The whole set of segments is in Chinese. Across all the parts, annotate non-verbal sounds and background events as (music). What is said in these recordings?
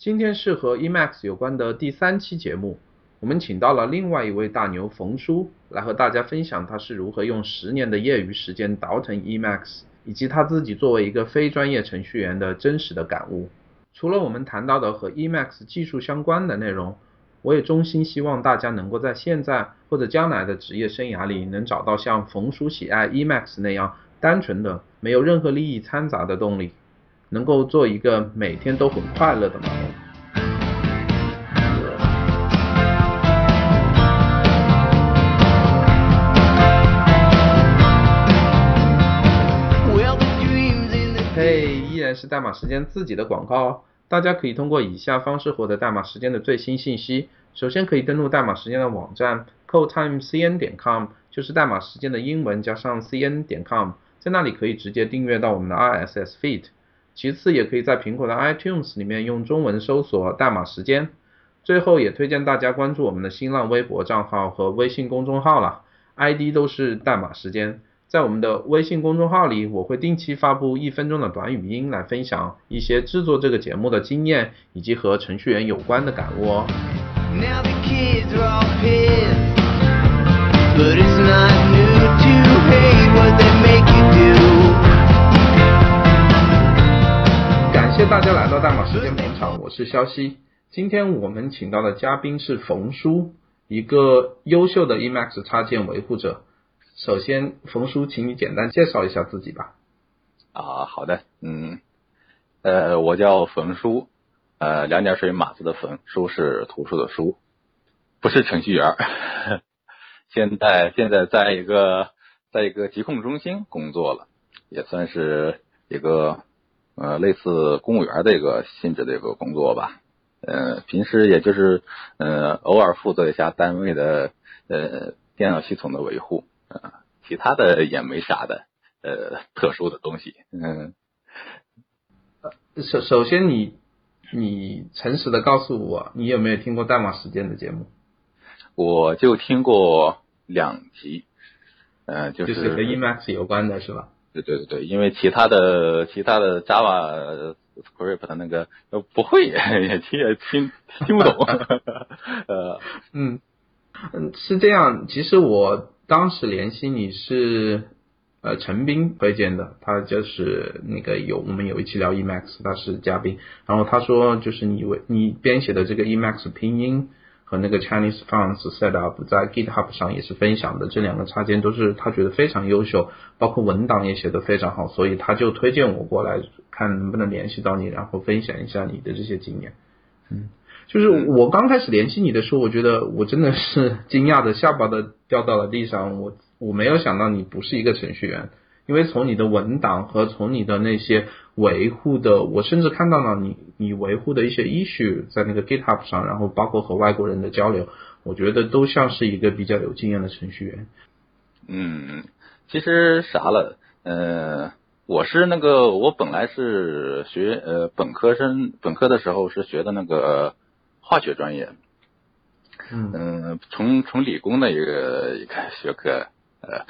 今天是和 Emacs 有关的第三期节目，我们请到了另外一位大牛冯叔来和大家分享他是如何用十年的业余时间倒腾 Emacs，以及他自己作为一个非专业程序员的真实的感悟。除了我们谈到的和 Emacs 技术相关的内容，我也衷心希望大家能够在现在或者将来的职业生涯里，能找到像冯叔喜爱 Emacs 那样单纯的、没有任何利益掺杂的动力，能够做一个每天都很快乐的忙。嘿，依然是代码时间自己的广告哦。大家可以通过以下方式获得代码时间的最新信息。首先可以登录代码时间的网站 codetimecn 点 com，就是代码时间的英文加上 cn 点 com，在那里可以直接订阅到我们的 RSS feed。其次也可以在苹果的 iTunes 里面用中文搜索代码时间。最后也推荐大家关注我们的新浪微博账号和微信公众号了，ID 都是代码时间。在我们的微信公众号里，我会定期发布一分钟的短语音来分享一些制作这个节目的经验，以及和程序员有关的感悟哦。now the kids are up here，but it's not new to him what they make you 谢大家来到代码时间捧场，我是肖西。今天我们请到的嘉宾是冯叔，一个优秀的 Emacs 插件维护者。首先，冯叔，请你简单介绍一下自己吧。啊，好的，嗯，呃，我叫冯叔，呃，两点水马字的冯，叔是图书的书，不是程序员。(laughs) 现在现在在一个在一个疾控中心工作了，也算是一个呃类似公务员的一个性质的一个工作吧。呃，平时也就是呃偶尔负责一下单位的呃电脑系统的维护。啊，其他的也没啥的，呃，特殊的东西。嗯，首首先你你诚实的告诉我，你有没有听过代码时间的节目？我就听过两集，呃，就是和 Emacs 有关的是吧？对对对对，因为其他的其他的 Java Script 的那个都不会，也听也听听不懂。(laughs) 呃，嗯嗯，是这样，其实我。当时联系你是呃陈斌推荐的，他就是那个有我们有一期聊 Emacs，他是嘉宾，然后他说就是你为你编写的这个 Emacs 拼音和那个 Chinese fonts setup 在 GitHub 上也是分享的，这两个插件都是他觉得非常优秀，包括文档也写得非常好，所以他就推荐我过来看能不能联系到你，然后分享一下你的这些经验，嗯。就是我刚开始联系你的时候，我觉得我真的是惊讶的下巴都掉到了地上。我我没有想到你不是一个程序员，因为从你的文档和从你的那些维护的，我甚至看到了你你维护的一些 issue 在那个 GitHub 上，然后包括和外国人的交流，我觉得都像是一个比较有经验的程序员。嗯，其实啥了，呃，我是那个我本来是学呃本科生，本科的时候是学的那个。化学专业，嗯，从从理工的一个一个学科，呃，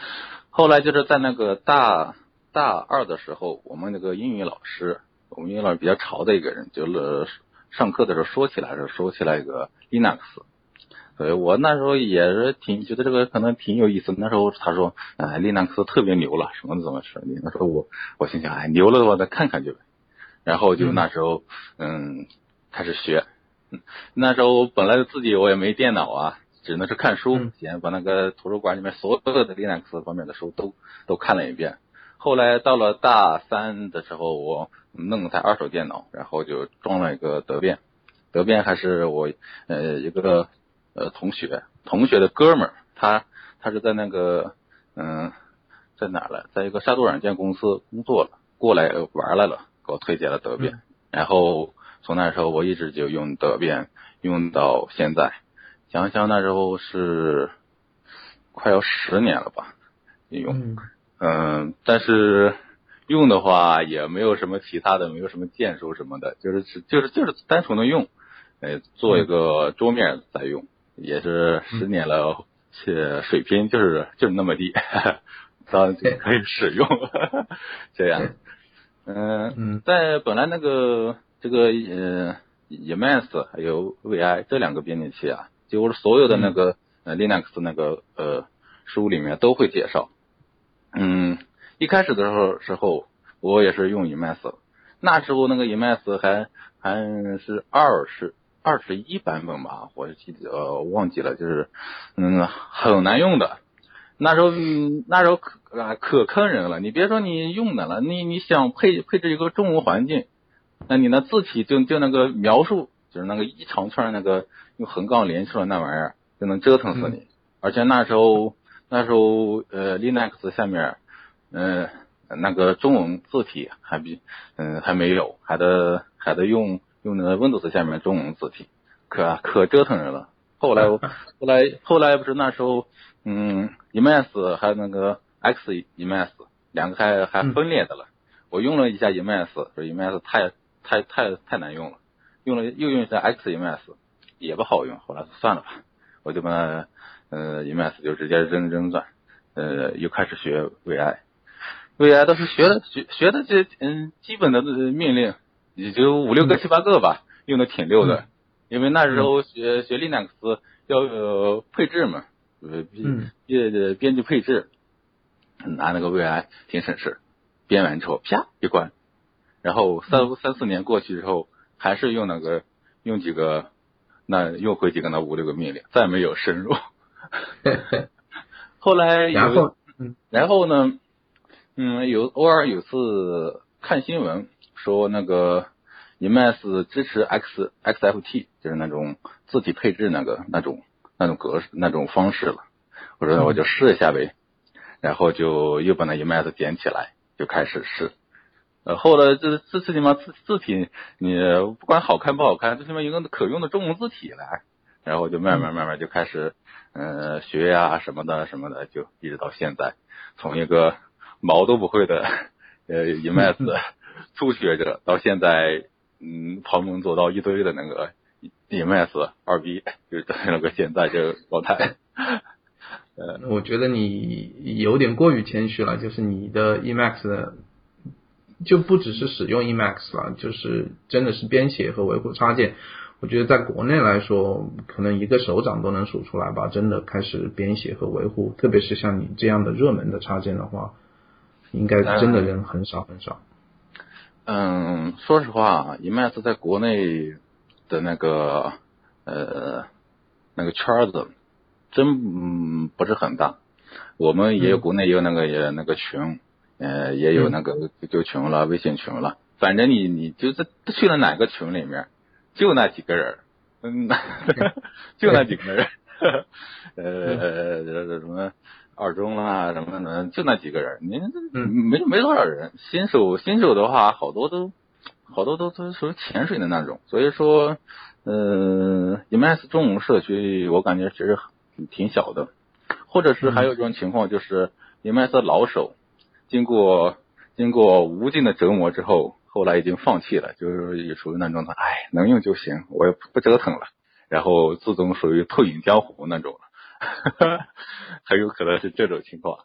后来就是在那个大大二的时候，我们那个英语老师，我们英语老师比较潮的一个人，就是上课的时候说起来是说起来一个 Linux，所以我那时候也是挺觉得这个可能挺有意思。那时候他说，哎，Linux 特别牛了，什么怎么说？那时候我我心想，哎，牛了的话再看看去呗。然后就那时候，嗯，开始学。那时候本来自己我也没电脑啊，只能是看书，先把那个图书馆里面所有的 Linux 方面的书都都看了一遍。后来到了大三的时候，我弄了台二手电脑，然后就装了一个德变。德变还是我呃一个呃同学同学的哥们儿，他他是在那个嗯在哪了，在一个杀毒软件公司工作了，过来玩来了，给我推荐了德变，然后。从那时候我一直就用德变，用到现在，想想那时候是快要十年了吧，用，嗯，但是用的话也没有什么其他的，没有什么键数什么的，就是就是就是单纯的用，呃，做一个桌面在用，也是十年了，且水平就是就是那么低，当然可以使用，(laughs) 这样，嗯嗯，在本来那个。这个呃 Emacs 还有 VI 这两个编辑器啊，几乎是所有的那个呃 Linux 那个呃书里面都会介绍。嗯，一开始的时候时候我也是用 Emacs，那时候那个 Emacs 还还是二十二十一版本吧，我记得呃忘记了，就是嗯很难用的。那时候那时候可可坑人了，你别说你用的了，你你想配配置一个中文环境，那你那字体就就那个描述，就是那个一长串那个用横杠连出来那玩意儿，就能折腾死你。而且那时候那时候呃 Linux 下面嗯那个中文字体还比嗯还没有，还得还得用用那个 Windows 下面中文字体，可可折腾人了。后来 (laughs) 后来后来不是那时候。嗯，Emacs 还有那个 X Emacs 两个还还分裂的了。我用了一下 Emacs，说 Emacs 太太太太难用了。用了又用一下 X Emacs 也不好用，后来算了吧，我就把呃 Emacs 就直接扔扔转，呃又开始学 VI。VI 倒是学的学学的这嗯基本的命令也就五六个七八个吧，用的挺溜的。因为那时候学学 Linux 要配置嘛。呃编编编辑配置，拿那个 VI 挺省事，编完之后啪一关，然后三三四年过去之后，还是用那个用几个那用回几个那五六个命令，再没有深入。(laughs) 后来然后然后呢，嗯有偶尔有次看新闻说那个 Emacs 支持 X XFT，就是那种字体配置那个那种。那种格式那种方式了，我说我就试一下呗，然后就又把那 Emacs 捡起来，就开始试。呃，后来这这最起码字字体你不管好看不好看，最起码有个可用的中文字体来，然后就慢慢慢慢就开始嗯学呀什么的什么的，就一直到现在，从一个毛都不会的呃 Emacs (laughs) 初学者，到现在嗯旁门左道一堆的那个。Emacs 二逼就是那个现在这个状态。呃，我觉得你有点过于谦虚了，就是你的 Emacs 就不只是使用 Emacs 了，就是真的是编写和维护插件。我觉得在国内来说，可能一个手掌都能数出来吧。真的开始编写和维护，特别是像你这样的热门的插件的话，应该真的人很少很少。嗯，说实话，Emacs 在国内。的那个呃那个圈子真嗯不是很大，我们也有国内也有那个也那个群，呃也有那个 QQ 群了、微信群了，反正你你就在去了哪个群里面，就那几个人，嗯，就那几个人，呃什么二中啦什么的，就那几个人，你没没多少人，新手新手的话好多都。好多都都属于潜水的那种，所以说，呃，Emacs 中文社区我感觉其实挺小的，或者是还有一种情况就是 Emacs 老手经过经过无尽的折磨之后，后来已经放弃了，就是也属于那种的，哎，能用就行，我也不折腾了，然后自动属于退隐江湖那种了，(laughs) 很有可能是这种情况。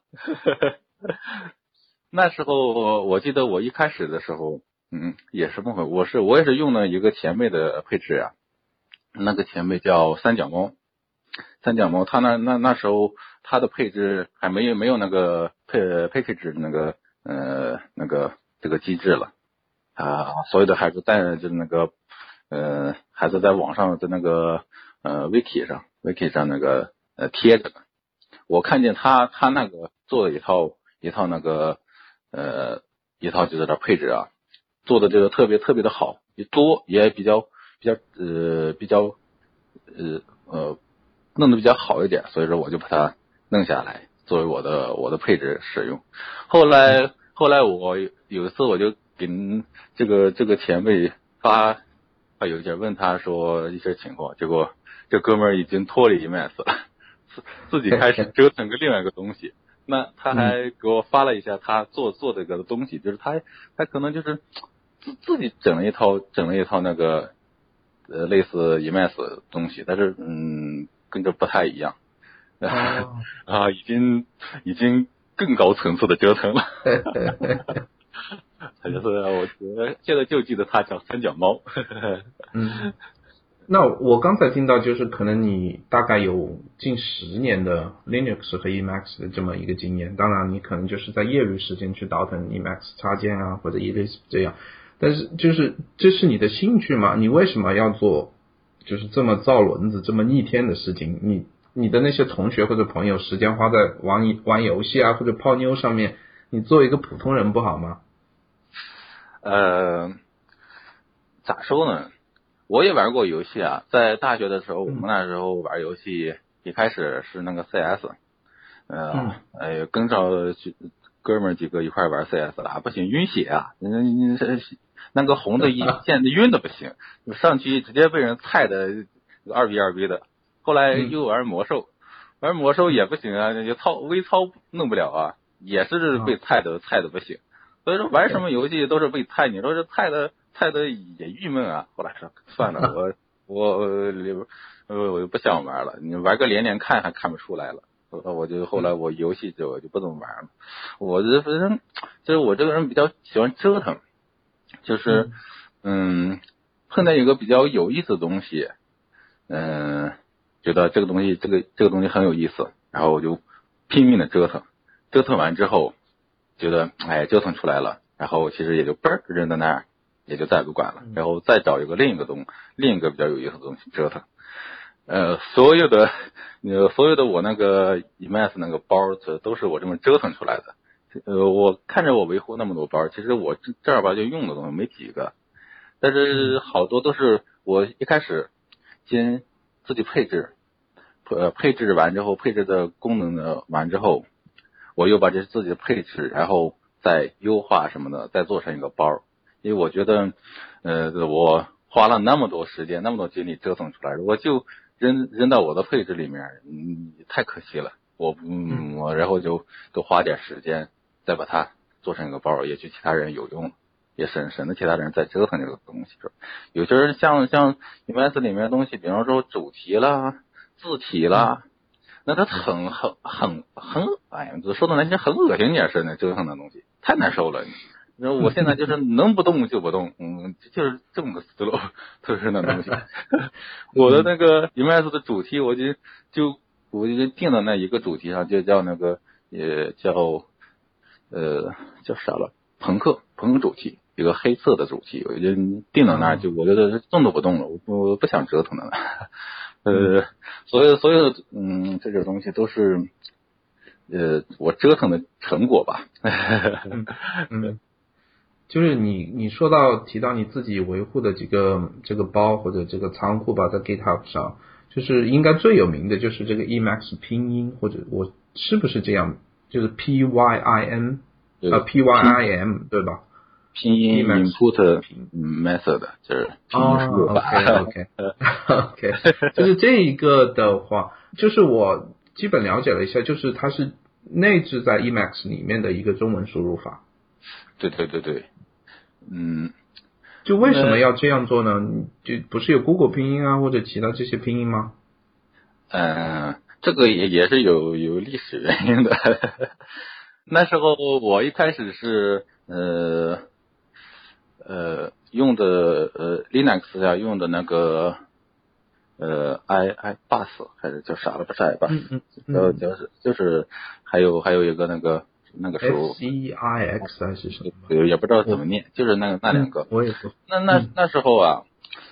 那时候我记得我一开始的时候。嗯，也是不会。我是我也是用了一个前辈的配置呀，那个前辈叫三脚猫，三脚猫，他那那那时候他的配置还没有没有那个配配配置那个呃那个这个机制了啊，所有的还是在就是那个呃孩子在网上的那个呃 wiki 上 wiki 上那个呃贴着的。我看见他他那个做了一套一套那个呃一套就是这配置啊。做的这个特别特别的好，也多也比较比较呃比较呃呃弄得比较好一点，所以说我就把它弄下来作为我的我的配置使用。后来后来我有一次我就给这个这个前辈发发邮件问他说一些情况，结果这哥们儿已经脱离 Emacs 了，(laughs) 自自己开始折腾个另外一个东西。那他还给我发了一下他做做这个东西，就是他他可能就是。自自己整了一套，整了一套那个呃类似 Emacs 东西，但是嗯跟这不太一样 (laughs) 啊，已经已经更高层次的折腾了。(laughs) (laughs) 他就是我觉得现在就记得他叫三脚猫。(laughs) 嗯。那我刚才听到就是可能你大概有近十年的 Linux 和 Emacs 的这么一个经验，当然你可能就是在业余时间去倒腾 Emacs 插件啊或者 Elixir 这样，但是就是这是你的兴趣嘛？你为什么要做就是这么造轮子这么逆天的事情？你你的那些同学或者朋友时间花在玩玩游戏啊或者泡妞上面，你做一个普通人不好吗？呃，咋说呢？我也玩过游戏啊，在大学的时候，我们那时候玩游戏，一开始是那个 CS，呃，哎，跟着哥们几个一块玩 CS 了，不行，晕血啊，你你那个红的一见晕的不行，上去直接被人菜的二逼二逼的。后来又玩魔兽，玩魔兽也不行啊，就操微操弄不了啊，也是被菜的菜的不行。所以说玩什么游戏都是被菜，你说这菜的。(laughs) 菜的也郁闷啊，后来说算了，我我呃我就不想玩了。你玩个连连看还看不出来了，我就后来我游戏就我就不怎么玩了。我这反正就是我这个人比较喜欢折腾，就是嗯碰到一个比较有意思的东西，嗯觉得这个东西这个这个东西很有意思，然后我就拼命的折腾，折腾完之后觉得哎折腾出来了，然后其实也就嘣儿扔在那儿。也就再也不管了，然后再找一个另一个东，另一个比较有意思的东西折腾。呃，所有的，呃，所有的我那个 Emacs 那个包，这都是我这么折腾出来的。呃，我看着我维护那么多包，其实我这正儿八经用的东西没几个，但是好多都是我一开始先自己配置，呃，配置完之后，配置的功能呢完之后，我又把这自己的配置，然后再优化什么的，再做成一个包。因为我觉得，呃，我花了那么多时间、那么多精力折腾出来，我就扔扔到我的配置里面，嗯，太可惜了。我，嗯，我然后就多花点时间，再把它做成一个包，也许其他人有用，也省省得其他人再折腾这个东西。有些人像像里面的东西，比方说主题啦、字体啦，那它很很很很，哎呀，说的难听很恶心点似的折腾的东西，太难受了。那我现在就是 (laughs) 能不动就不动，嗯，就是这么个思路，特是那东西。(laughs) 我的那个 Emacs 的主题，我就就我就定到那一个主题上，就叫那个也叫呃叫啥了？朋克朋克主题，一个黑色的主题，我就定到那儿，就我觉得动都不动了，我我不想折腾了。呃，所有所有嗯这些东西都是呃我折腾的成果吧。(laughs) 嗯。就是你你说到提到你自己维护的几个这个包或者这个仓库吧，在 GitHub 上，就是应该最有名的就是这个 Emacs 拼音或者我是不是这样？就是 P Y I N 啊 P Y I M 对吧？拼音 input method 就是拼音输入法。(laughs) OK OK，就是这一个的话，就是我基本了解了一下，就是它是内置在 Emacs 里面的一个中文输入法。对对对对。嗯，就为什么要这样做呢？就不是有 Google 拼音啊，或者其他这些拼音吗？嗯，这个也也是有有历史原因的。(laughs) 那时候我一开始是呃呃用的呃 Linux 下用的那个呃 i i bus 还是叫啥了？不是 i bus，呃就是就是还有还有一个那个。那个时候，C I X 还是什么？也不知道怎么念，就是那个那两个。我也是。那那那时候啊，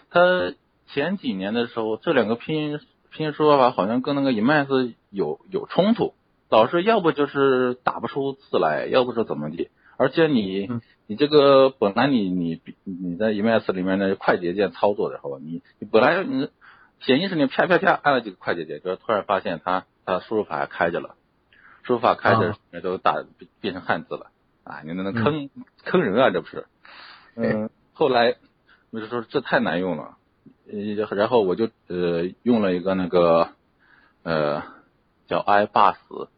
他前几年的时候，这两个拼音拼音输入法好像跟那个 Emacs 有有冲突，老是要不就是打不出字来，要不是怎么地。而且你你这个本来你你你在 Emacs 里面的快捷键操作的时候，你你本来你潜意识里啪啪啪按了几个快捷键，就突然发现它它输入法还开着了。输入法开着，那都打变成汉字了啊！你那那坑坑人啊，这不是？嗯，后来我就说这太难用了，呃，然后我就呃用了一个那个呃叫 iBus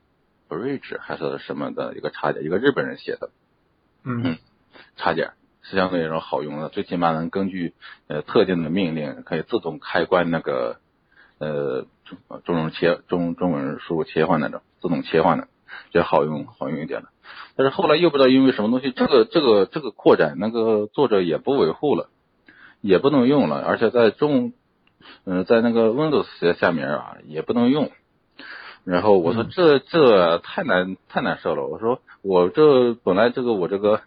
Bridge 还是什么的一个插件，一个日本人写的，嗯，插件是相对来说好用的，最起码能根据呃特定的命令可以自动开关那个呃中中文切中中文输入切换那种。自动切换的，比较好用，好用一点的。但是后来又不知道因为什么东西，这个这个这个扩展那个作者也不维护了，也不能用了，而且在中嗯在那个 Windows 下面啊也不能用。然后我说这这太难太难受了，我说我这本来这个我这个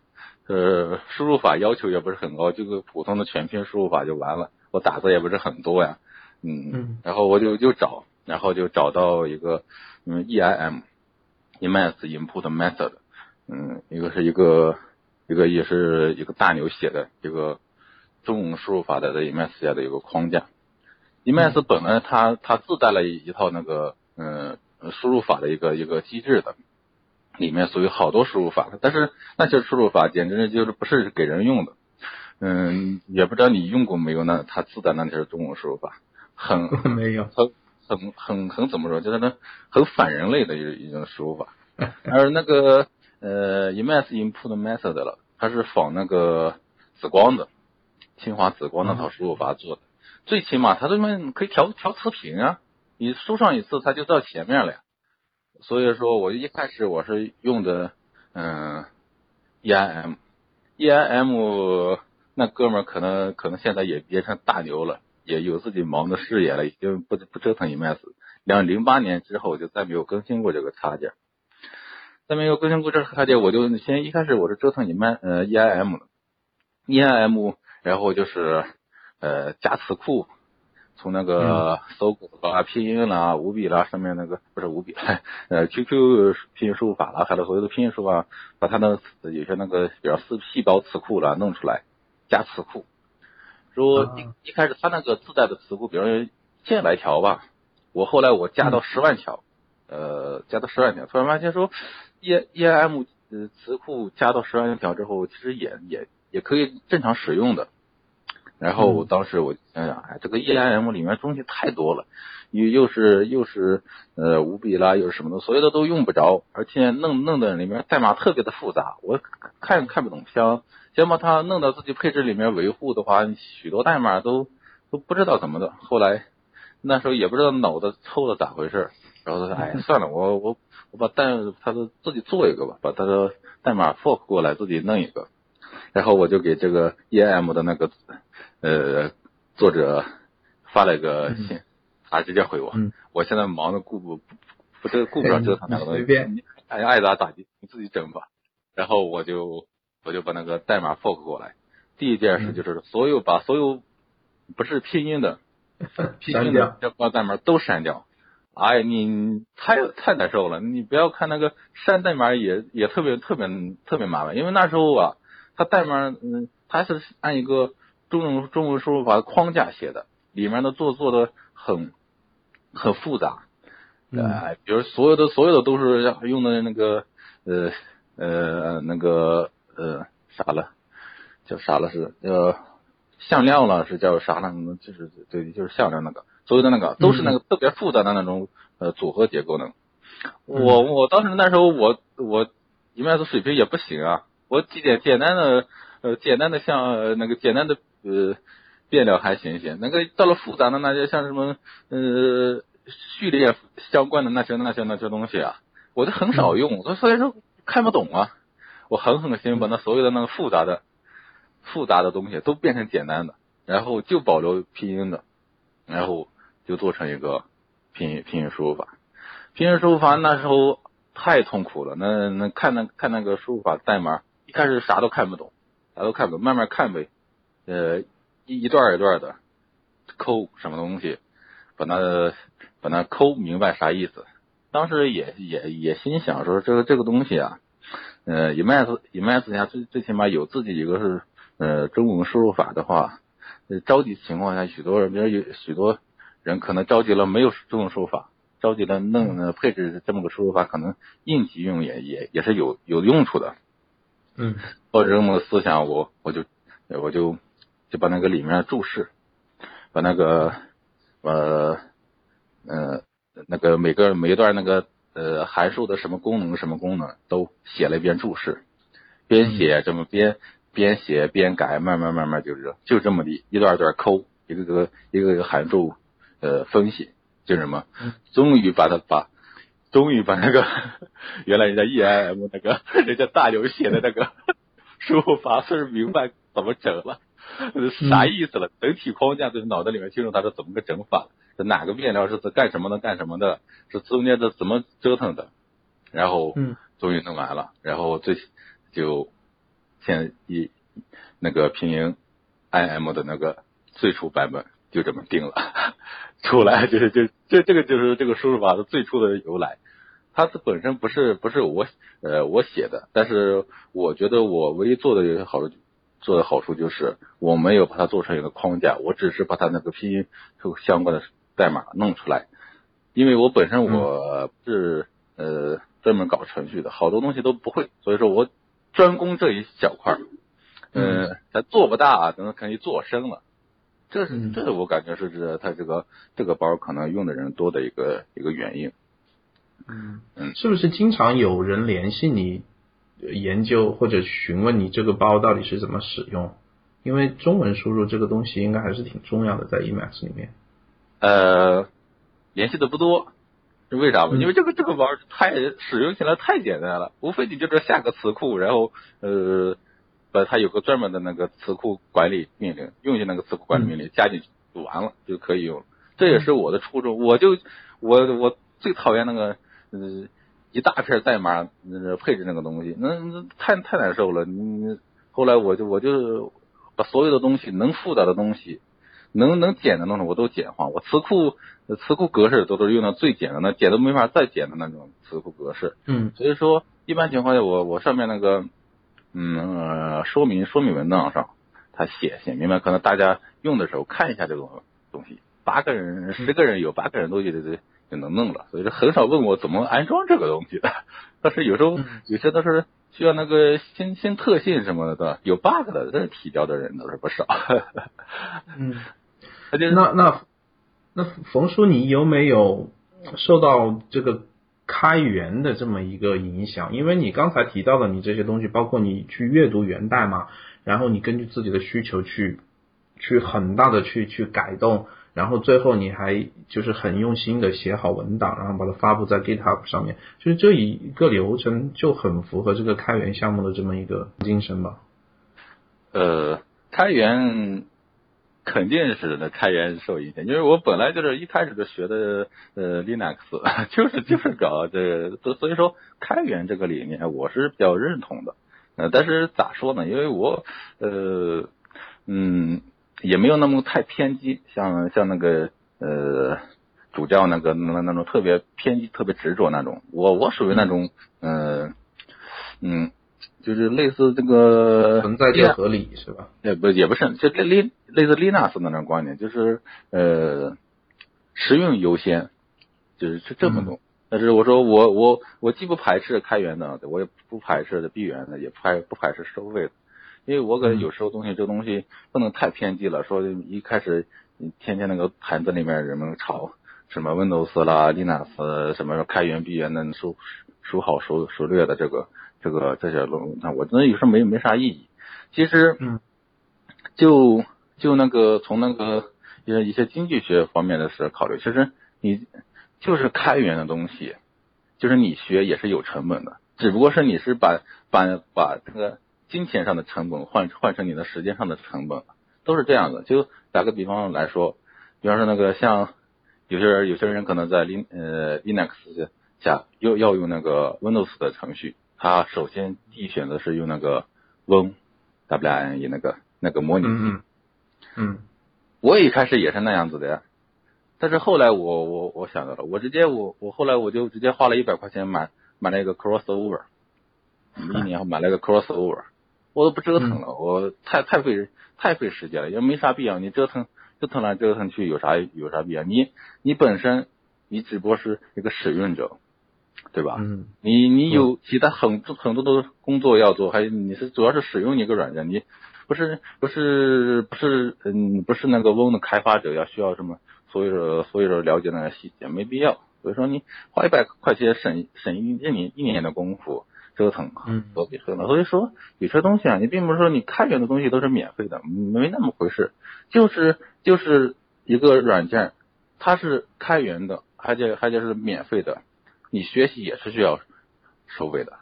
呃输入法要求也不是很高，就个普通的全拼输入法就完了，我打字也不是很多呀，嗯，然后我就就找，然后就找到一个嗯 EIM Immense Input Method，嗯，一个是一个一个也是一个大牛写的一个中文输入法的在 Immense 下的一个框架，Immense 本来它它自带了一套那个嗯。输入法的一个一个机制的，里面属于好多输入法，但是那些输入法简直就是不是给人用的，嗯，也不知道你用过没有？那它自带那些中文输入法，很 (laughs) 没有，很很很很怎么说？就是那很反人类的一一种输入法。而那个呃，Immense Input Method 了，它是仿那个紫光的，清华紫光那套输入法做的，最起码它这边可以调调词频啊。你输上一次，它就到前面了呀。所以说，我一开始我是用的嗯，E I M，E I M 那哥们儿可能可能现在也变成大牛了，也有自己忙的事业了，已经不不折腾 EMS。两零八年之后就再没有更新过这个插件，再没有更新过这个插件，我就先一开始我是折腾 Emacs 呃 E I M 的，E I M，然后就是呃加词库。从那个搜狗啊、拼音啦、五笔啦上面那个不是五笔，(laughs) 呃，QQ 拼音输入法啦，还有所有的拼音输入法，把它的有些那个比较细细胞词库啦弄出来，加词库。说一一开始它那个自带的词库，比如千来条吧，我后来我加到十万条，呃，加到十万条，突然发现说，E E I M 呃词库加到十万条之后，其实也也也可以正常使用的。然后当时我想想，哎，这个 E I M 里面东西太多了，又又是又是呃五笔啦，又是什么的，所有的都用不着，而且弄弄的里面代码特别的复杂，我看看不懂。想想把它弄到自己配置里面维护的话，许多代码都都不知道怎么的。后来那时候也不知道脑子抽的咋回事，然后他说，哎，(laughs) 算了，我我我把代他说自己做一个吧，把他的代码 fork 过来，自己弄一个。然后我就给这个 EM 的那个。呃，作者发了一个信，他直接回我，我现在忙的顾不不不这顾不上折腾那个东西，你爱爱咋咋地，你自己整吧。然后我就我就把那个代码 fork 过来，第一件事就是所有把所有不是拼音的 (laughs) 拼音的这块代码都删掉。哎，你太太难受了，你不要看那个删代码也也特别特别特别麻烦，因为那时候啊，它代码嗯，它是按一个。中文中文输入法框架写的，里面的做做的很很复杂，呃，比如所有的所有的都是用的那个呃呃那个呃啥了，叫啥了是呃向量了是叫啥了？就是对，就是向量那个，所有的那个都是那个特别复杂的那种呃组合结构呢。我我当时那时候我我一面的水平也不行啊，我简简简单的呃简单的像那个简单的。呃，变量还行行，那个到了复杂的那些像什么呃序列相关的那些那些那些东西啊，我就很少用，我所以说看不懂啊。我狠狠心把那所有的那个复杂的复杂的东西都变成简单的，然后就保留拼音的，然后就做成一个拼音拼音输入法。拼音输入法那时候太痛苦了，那那看那看那个输入法代码，一开始啥都看不懂，啥都看不懂，慢慢看呗。呃，一一段一段的抠什么东西，把那把那抠明白啥意思。当时也也也心想说，这个这个东西啊，呃，Emacs Emacs 下最最起码有自己一个是呃中文输入法的话，着急情况下，许多人比如有许多人可能着急了没有中文输入法，着急了弄配置这么个输入法，可能应急用也也也是有有用处的。嗯，抱着这么个思想，我我就我就。就把那个里面注释，把那个呃呃那个每个每一段那个呃函数的什么功能什么功能都写了一遍注释，边写这么边边写边改，慢慢慢慢就是就这么的一段段抠，一个个一个个函数呃分析，就什么，终于把它把终于把那个原来人家 E I M 那个人家大牛写的那个 (laughs) 输入法算是明白怎么整了，啥意思了？整体框架在脑袋里面清楚它是怎么个整法，是哪个面料是干什么的干什么的，是中间的怎么折腾的，然后终于弄完了，然后最就现一那个拼音 I M 的那个最初版本就这么定了。(laughs) 出来就是就这这个就是这个输入法的最初的由来，它是本身不是不是我呃我写的，但是我觉得我唯一做的有些好处做的好处就是我没有把它做成一个框架，我只是把它那个拼音相关的代码弄出来，因为我本身我是呃专门搞程序的，好多东西都不会，所以说我专攻这一小块儿，嗯，它做不大，等可以做深了。这是这是我感觉是这它这个这个包可能用的人多的一个一个原因。嗯嗯，是不是经常有人联系你研究或者询问你这个包到底是怎么使用？因为中文输入这个东西应该还是挺重要的，在 Emacs 里面。呃，联系的不多，是为啥吗？因为这个这个包太使用起来太简单了，无非你就是下个词库，然后呃。呃，它有个专门的那个词库管理命令，用进那个词库管理命令加进去就完了，就可以用。这也是我的初衷。我就我我最讨厌那个呃一大片代码配置那个东西，那那太太难受了。你后来我就我就把所有的东西能复杂的东西，能能简单的东西我都简化。我词库词库格式都是用的最简单的，简都没法再简的那种词库格式。嗯，所以说一般情况下，我我上面那个。嗯，说明说明文档上，他写写明白，可能大家用的时候看一下这种东西，八个人、十个人有八个人都觉得就就能弄了，所以说很少问我怎么安装这个东西的。(laughs) 但是有时候有些都是需要那个新新特性什么的，有 bug 的，这是提交的人倒是不少。嗯，(laughs) 那那那冯叔，你有没有受到这个？开源的这么一个影响，因为你刚才提到的，你这些东西，包括你去阅读源代码，然后你根据自己的需求去去很大的去去改动，然后最后你还就是很用心的写好文档，然后把它发布在 GitHub 上面，就是这一个流程就很符合这个开源项目的这么一个精神吧？呃，开源。肯定是的，开源受影响，因为我本来就是一开始就学的呃 Linux，(laughs) 就是就是搞这，所所以说开源这个理念我是比较认同的，呃，但是咋说呢？因为我呃嗯也没有那么太偏激，像像那个呃主教那个那那种特别偏激、特别执着那种，我我属于那种嗯嗯。就是类似这个存在就合理是吧？也不也不是，就类类类似 Linux 那种观点，就是呃实用优先，就是是这么弄。但是我说我我我既不排斥开源的，我也不排斥的闭源的，也排不排斥收费的，因为我感觉有时候东西这东西不能太偏激了。说一开始你天天那个盘子里面人们吵什么 Windows 啦、Linux 什么开源闭源的孰孰好孰孰劣的这个。这个这些论那我觉得有时候没没啥意义。其实，嗯，就就那个从那个一些一些经济学方面的事考虑，其实你就是开源的东西，就是你学也是有成本的，只不过是你是把把把这个金钱上的成本换换成你的时间上的成本，都是这样的。就打个比方来说，比方说那个像有些人有些人可能在 Lin 呃 Linux 下要要用那个 Windows 的程序。他首先第一选择是用那个 Win，W I N E 那个那个模拟器。嗯嗯。我一开始也是那样子的呀，但是后来我我我想到了，我直接我我后来我就直接花了一百块钱买买了一个 Crossover，一年后买了个 Crossover，我都不折腾了，我太太费太费时间了，也没啥必要，你折腾折腾来折腾去有啥有啥必要？你你本身你只不过是一个使用者。对吧？嗯，你你有其他很很多的工作要做，还有你是主要是使用一个软件，你不是不是不是嗯不是那个 Win 的开发者要需要什么，所以说所以说了解那些细节没必要。所以说你花一百块钱省省一一年一年的功夫折腾，嗯，何必何呢？所以说有些东西啊，你并不是说你开源的东西都是免费的，没那么回事。就是就是一个软件，它是开源的，而且而且是免费的。你学习也是需要收费的，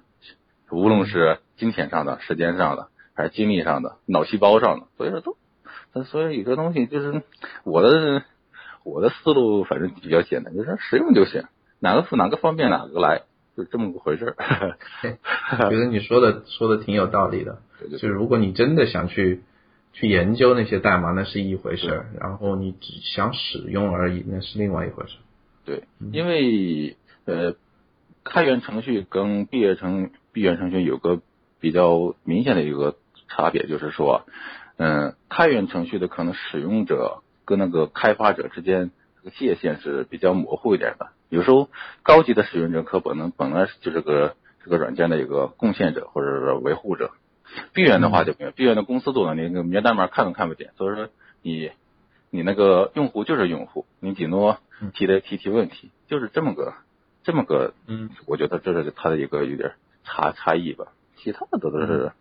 无论是金钱上的、时间上的，还是精力上的、脑细胞上的，所以说都，所以有些东西就是我的我的思路反正比较简单，就是实用就行，哪个哪个方便哪个来，就这么个回事儿。觉 (laughs) 得你说的说的挺有道理的，就如果你真的想去。去研究那些代码那是一回事儿，然后你只想使用而已那是另外一回事。对，因为呃，开源程序跟闭源程闭源程序有个比较明显的一个差别，就是说，嗯，开源程序的可能使用者跟那个开发者之间这个界限是比较模糊一点的。有时候高级的使用者可能本来就是个这个软件的一个贡献者或者是维护者。闭源的话就没有，闭源的公司做的，你那个源代码看都看不见，所以说你你那个用户就是用户，你顶多提的提提问题，就是这么个这么个，嗯，我觉得这是它的一个有点差差异吧，其他的都都是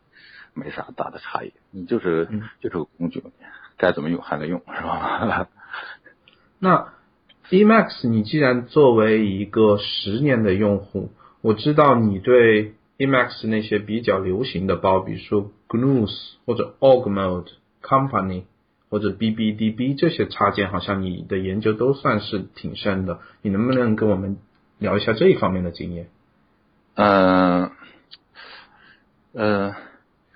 没啥大的差异，你就是就是个工具，该怎么用还能用 (laughs) 是吧？(laughs) 那 Emacs，你既然作为一个十年的用户，我知道你对。Emacs 那些比较流行的包，比如说 GNUS 或者 Org-Mode Company 或者 BBDB 这些插件，好像你的研究都算是挺深的。你能不能跟我们聊一下这一方面的经验？嗯，呃，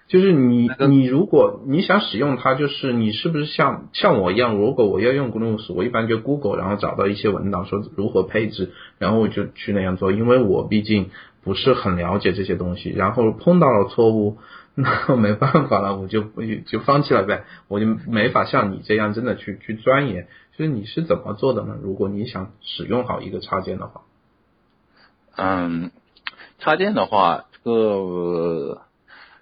就是你你如果你想使用它，就是你是不是像像我一样？如果我要用 GNU，我一般就 Google，然后找到一些文档说如何配置，然后我就去那样做，因为我毕竟。不是很了解这些东西，然后碰到了错误，(laughs) 那没办法了，我就就放弃了呗，我就没法像你这样真的去去钻研。就是你是怎么做的呢？如果你想使用好一个插件的话，嗯，插件的话，这个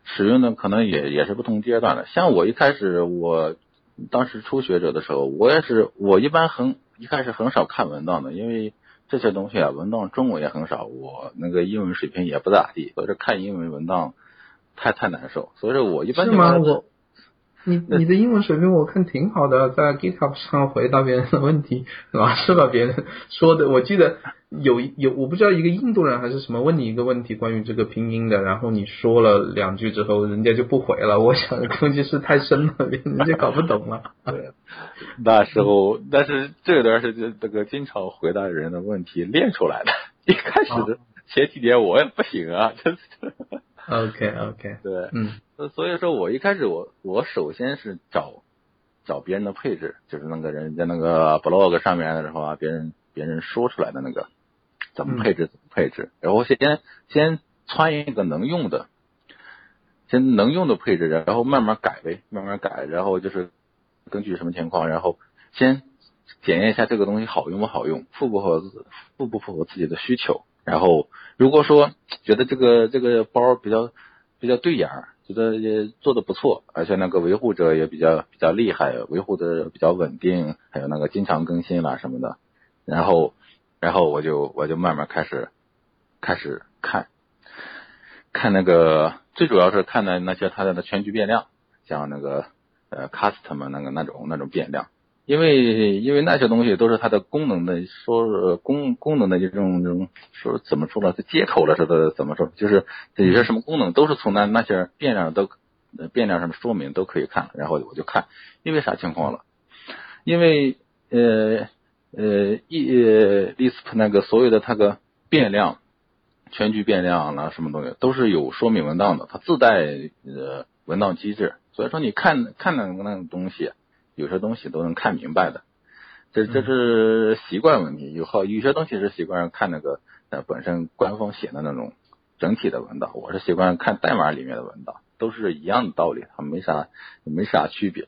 使用的可能也也是不同阶段的。像我一开始，我当时初学者的时候，我也是，我一般很一开始很少看文档的，因为。这些东西啊，文档中文也很少，我那个英文水平也不咋地，所以说看英文文档太太难受。所以说我一般是吗？我你你的英文水平我看挺好的，在 GitHub 上回答别人的问题，老是把别人说的，我记得。有有，我不知道一个印度人还是什么问你一个问题，关于这个拼音的，然后你说了两句之后，人家就不回了。我想估计是太深了，人家搞不懂了。对，(laughs) 那时候，但是这段是这个经常回答人的问题练出来的。一开始的前几年我也不行啊，(laughs) 真是。OK OK，对，嗯，所以说我一开始我我首先是找找别人的配置，就是那个人在那个 blog 上面的时候啊，别人别人说出来的那个。怎么配置？怎么配置？然后先先穿一个能用的，先能用的配置，然后慢慢改呗，慢慢改。然后就是根据什么情况，然后先检验一下这个东西好用不好用，符不符合符不符合自己的需求。然后如果说觉得这个这个包比较比较对眼儿，觉得也做的不错，而且那个维护者也比较比较厉害，维护的比较稳定，还有那个经常更新啦什么的，然后。然后我就我就慢慢开始开始看，看那个最主要是看的那些它的那全局变量，像那个呃 custom 那个那种那种变量，因为因为那些东西都是它的功能的说功功能的这种这种说怎么说呢？接口了似的怎么说？就是有些什么功能都是从那那些变量都变量上面说明都可以看，然后我就看，因为啥情况了？因为呃。呃，一呃，Lisp 那个所有的它个变量、全局变量啦，什么东西都是有说明文档的，它自带呃文档机制，所以说你看看那个那种东西，有些东西都能看明白的。这这是习惯问题，有好有些东西是习惯看那个呃本身官方写的那种整体的文档，我是习惯看代码里面的文档，都是一样的道理，它没啥没啥区别。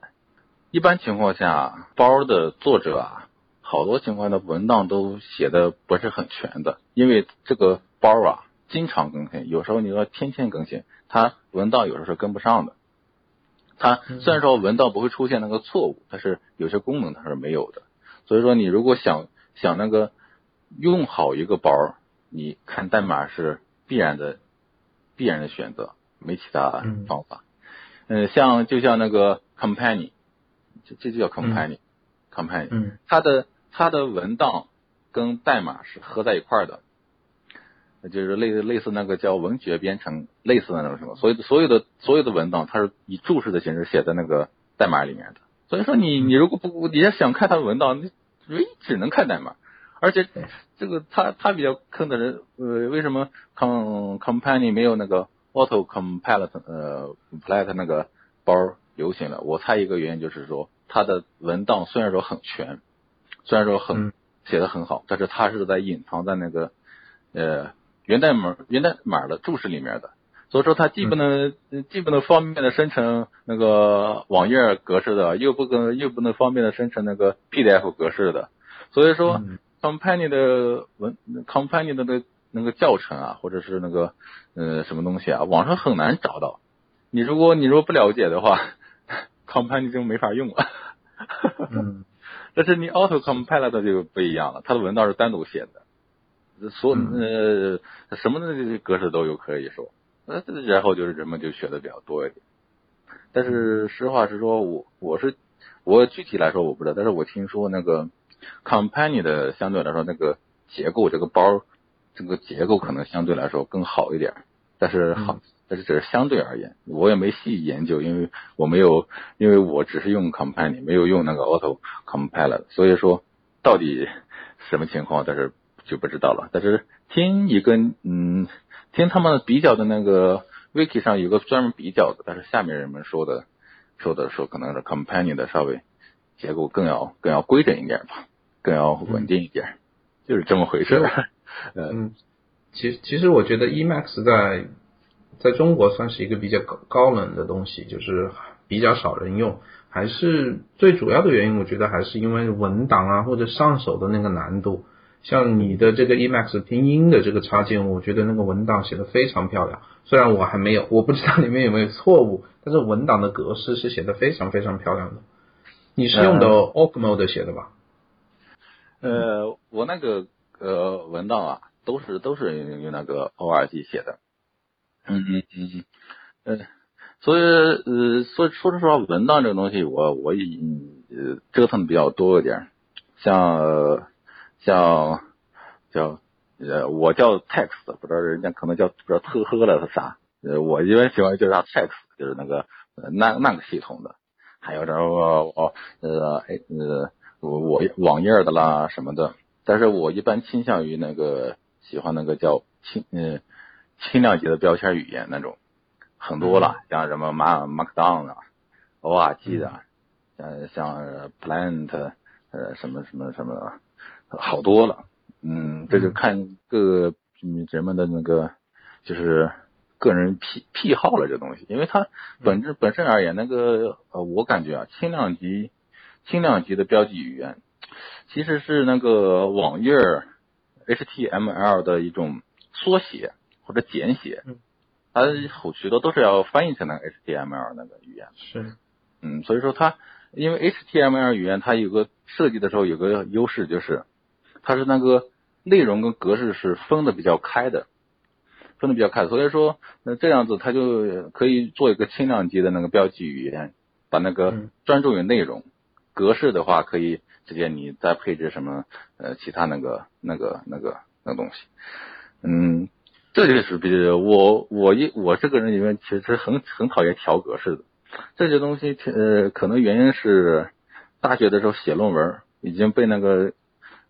一般情况下，包的作者啊。好多情况的文档都写的不是很全的，因为这个包啊经常更新，有时候你要天天更新，它文档有时候是跟不上的。它虽然说文档不会出现那个错误，但是有些功能它是没有的。所以说你如果想想那个用好一个包，你看代码是必然的必然的选择，没其他方法。嗯，像就像那个 company，这这就叫 company，company，嗯，它的。它的文档跟代码是合在一块的，就是类类似那个叫文学编程，类似那种什么，所以所有的所有的文档，它是以注释的形式写在那个代码里面的。所以说你你如果不你要想看它的文档，你唯一只能看代码。而且这个它它比较坑的人，呃，为什么 com company 没有那个 auto complete 呃 complete 那个包流行了？我猜一个原因就是说，它的文档虽然说很全，虽然说很写的很好，但是它是在隐藏在那个呃源代码源代码的注释里面的，所以说它既不能既不能方便的生成那个网页格式的，又不跟又不能方便的生成那个 PDF 格式的，所以说。Company 的文，Company 的那那个教程啊，或者是那个呃什么东西啊，网上很难找到。你如果你如果不了解的话，(laughs) Company 就没法用了。(laughs) 嗯。但是你 Auto Compile 的就不一样了，它的文档是单独写的，所呃什么的格式都有可以说。呃，然后就是人们就学的比较多一点。但是实话实说，我我是我具体来说我不知道，但是我听说那个。Company 的相对来说那个结构，这个包这个结构可能相对来说更好一点，但是好，但是只是相对而言，我也没细研究，因为我没有，因为我只是用 Company，没有用那个 Auto Compiler，所以说到底什么情况，但是就不知道了。但是听一个，嗯，听他们比较的那个 Wiki 上有个专门比较的，但是下面人们说的说的说可能是 Company 的稍微结构更要更要规整一点吧。更要稳定一点，就是这么回事。(laughs) 嗯，其实其实我觉得 Emacs 在在中国算是一个比较高高冷的东西，就是比较少人用。还是最主要的原因，我觉得还是因为文档啊或者上手的那个难度。像你的这个 Emacs 拼音的这个插件，我觉得那个文档写的非常漂亮。虽然我还没有，我不知道里面有没有错误，但是文档的格式是写的非常非常漂亮的。你是用的 Org Mode 写的吧？呃，我那个呃文档啊，都是都是用用那个 org 写的，嗯嗯嗯嗯，所以呃，所以说实话，文档这个东西，我我也呃折腾的比较多一点，像像叫呃我叫 text，不知道人家可能叫不知道特呵了是啥，呃我一般喜欢叫它 text，就是那个呃那那个系统的，还有这个哦呃哎呃。我我网页的啦什么的，但是我一般倾向于那个喜欢那个叫轻嗯轻量级的标签语言那种，很多了，像什么 Mark Markdown 啊，Org 的，像像 Plant 呃什么什么什么，好多了，嗯，这就看各人们的那个就是个人癖癖好了这东西，因为它本质本身而言，那个呃我感觉啊轻量级。轻量级的标记语言其实是那个网页 HTML 的一种缩写或者简写，它许多都是要翻译成那个 HTML 那个语言。是，嗯，所以说它因为 HTML 语言它有个设计的时候有个优势就是它是那个内容跟格式是分的比较开的，分的比较开，所以说那这样子它就可以做一个轻量级的那个标记语言，把那个专注于内容。格式的话，可以直接你再配置什么呃其他那个那个那个那个东西，嗯，这就是比我我一我这个人里面其实很很讨厌调格式的这些东西，呃，可能原因是大学的时候写论文已经被那个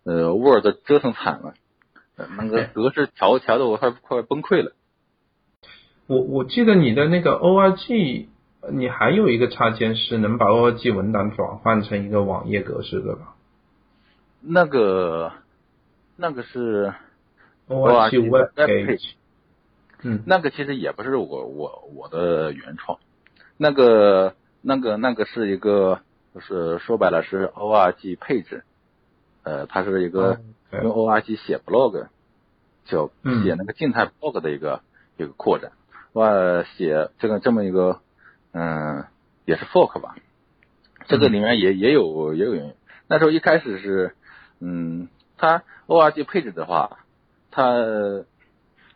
呃 Word 折腾惨了，那个格式调调的我快快崩溃了。我我记得你的那个 Org。你还有一个插件是能把 org 文档转换成一个网页格式的吧？那个，那个是 org web page。嗯，那个其实也不是我我我的原创，那个那个那个是一个，就是说白了是 org 配置，呃，它是一个用 org 写 blog，就写那个静态 blog 的一个一个扩展，哇写这个这么一个。嗯，也是 fork 吧，这个里面也也有也有原因。那时候一开始是，嗯，它 org 配置的话，它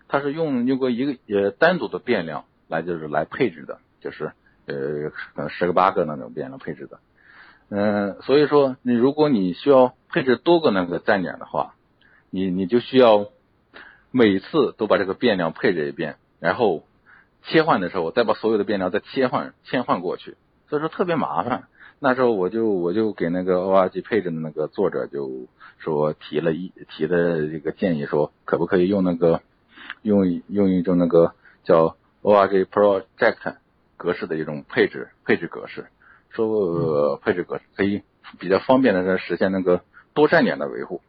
它是用用过一个呃单独的变量来就是来配置的，就是呃可能十个八个那种变量配置的。嗯，所以说你如果你需要配置多个那个站点的话，你你就需要每次都把这个变量配置一遍，然后切换的时候再把所有的变量再切换切换过去，所以说特别麻烦。那时候我就我就给那个 org 配置的那个作者就说提了一提的这个建议，说可不可以用那个用用一种那个叫 org project 格式的一种配置配置格式，说配置格式可以比较方便的实现那个多站点的维护。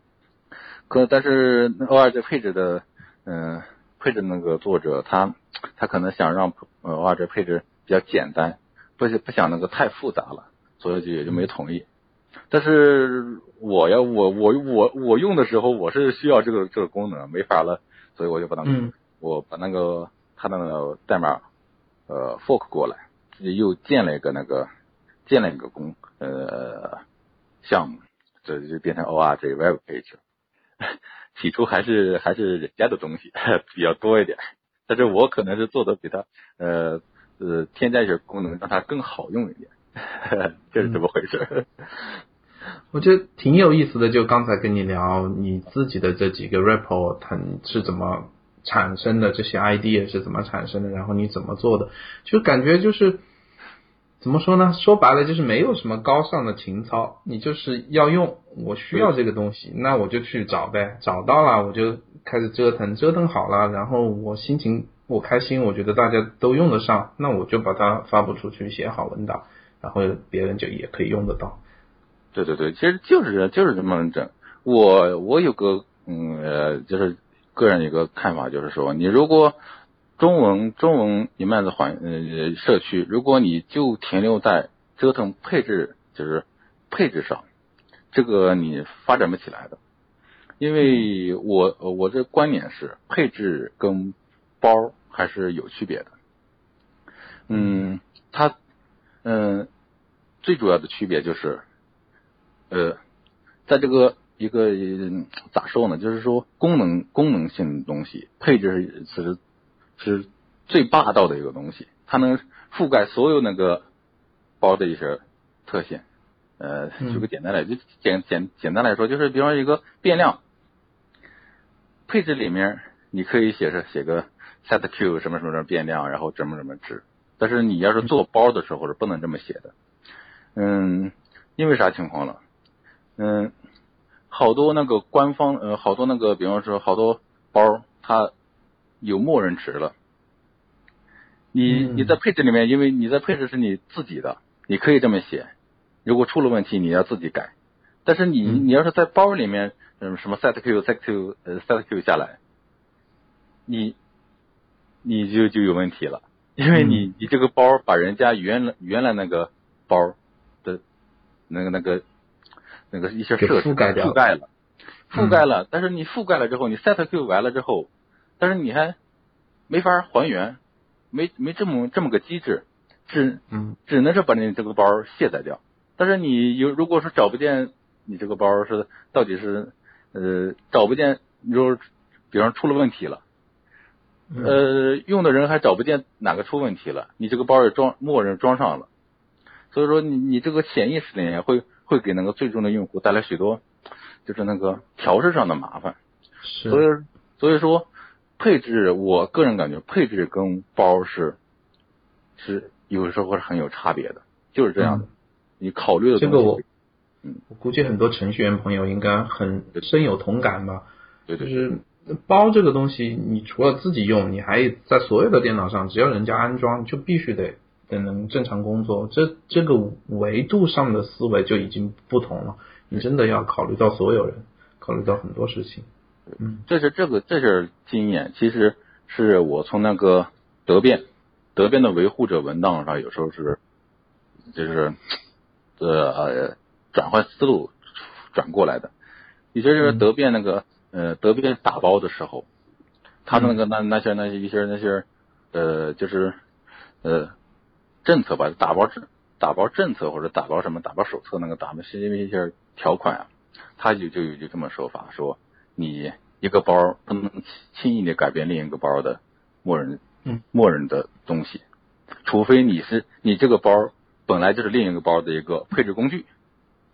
可但是 org 配置的嗯配置那个作者他他可能想让 org 配置比较简单，不不想那个太复杂了。所以就也就没同意，但是我要我我我我用的时候我是需要这个这个功能，没法了，所以我就把那个我把那个他那个代码呃 fork 过来，自己又建了一个那个建了一个工呃项目，这就变成 org web page。(laughs) 起初还是还是人家的东西比较多一点，但是我可能是做的比他呃呃添加一些功能让它更好用一点。(laughs) 这是怎么回事？我觉得挺有意思的。就刚才跟你聊你自己的这几个 report，是怎么产生的？这些 idea 是怎么产生的？然后你怎么做的？就感觉就是怎么说呢？说白了就是没有什么高尚的情操，你就是要用，我需要这个东西，那我就去找呗。找到了我就开始折腾，折腾好了，然后我心情我开心，我觉得大家都用得上，那我就把它发布出去，写好文档。然后别人就也可以用得到，对对对，其实就是就是这么整。我我有个嗯呃，就是个人一个看法，就是说，你如果中文中文一面的环呃社区，如果你就停留在折腾配置，就是配置上，这个你发展不起来的。因为我我这观点是，配置跟包还是有区别的。嗯，它嗯。最主要的区别就是，呃，在这个一个咋说呢？就是说功能功能性的东西，配置是是是最霸道的一个东西，它能覆盖所有那个包的一些特性。呃，举个简单来，就简简简单来说，就是比方一个变量配置里面，你可以写是写个 set q 什么什么什么变量，然后怎么怎么值。但是你要是做包的时候是不能这么写的。嗯，因为啥情况了？嗯，好多那个官方呃，好多那个，比方说好多包，它有默认值了。你你在配置里面，因为你在配置是你自己的，你可以这么写。如果出了问题，你要自己改。但是你你要是在包里面，嗯，什么 set q set q 呃 set q 下来，你你就就有问题了，因为你你这个包把人家原来原来那个包。那个、那个、那个一些设施覆盖覆盖了，覆盖了。但是你覆盖了之后，你 set q 完了之后，但是你还没法还原，没没这么这么个机制，只嗯只能是把你这个包卸载掉。但是你有如果说找不见你这个包是到底是呃找不见，你说比方出了问题了，呃用的人还找不见哪个出问题了，你这个包也装默认装上了。所以说，你你这个潜意识里面会会给那个最终的用户带来许多，就是那个调试上的麻烦。是。所以所以说，配置我个人感觉配置跟包是是有时候是很有差别的，就是这样的。你考虑的这个我，嗯，我估计很多程序员朋友应该很深有同感吧。对对。就是包这个东西，你除了自己用，你还在所有的电脑上，只要人家安装，就必须得。才能正常工作，这这个维度上的思维就已经不同了。你真的要考虑到所有人，考虑到很多事情。嗯，这是这个这是经验，其实是我从那个德变德变的维护者文档上，有时候是就是呃转换思路转过来的。也就是德变那个呃德变打包的时候，他的那个那那些那些一些那些呃就是呃。政策吧，打包政打包政策或者打包什么打包手册那个打包是因为一些条款啊，他就就有就这么说法，说你一个包不能轻易的改变另一个包的默认嗯。默认的东西，除非你是你这个包本来就是另一个包的一个配置工具，